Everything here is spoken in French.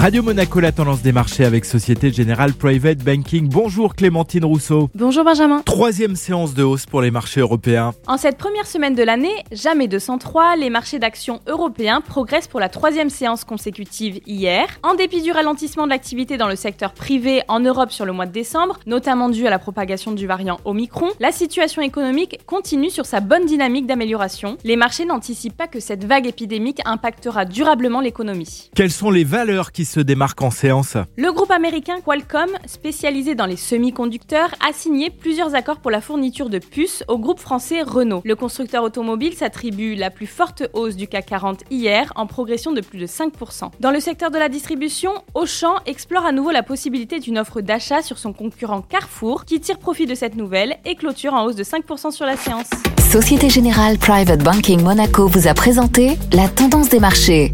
Radio Monaco, la tendance des marchés avec Société Générale Private Banking. Bonjour Clémentine Rousseau. Bonjour Benjamin. Troisième séance de hausse pour les marchés européens. En cette première semaine de l'année, jamais 203, les marchés d'actions européens progressent pour la troisième séance consécutive hier. En dépit du ralentissement de l'activité dans le secteur privé en Europe sur le mois de décembre, notamment dû à la propagation du variant Omicron, la situation économique continue sur sa bonne dynamique d'amélioration. Les marchés n'anticipent pas que cette vague épidémique impactera durablement l'économie. Quelles sont les valeurs qui se démarque en séance Le groupe américain Qualcomm, spécialisé dans les semi-conducteurs, a signé plusieurs accords pour la fourniture de puces au groupe français Renault. Le constructeur automobile s'attribue la plus forte hausse du CAC 40 hier, en progression de plus de 5%. Dans le secteur de la distribution, Auchan explore à nouveau la possibilité d'une offre d'achat sur son concurrent Carrefour, qui tire profit de cette nouvelle et clôture en hausse de 5% sur la séance. Société Générale Private Banking Monaco vous a présenté la tendance des marchés.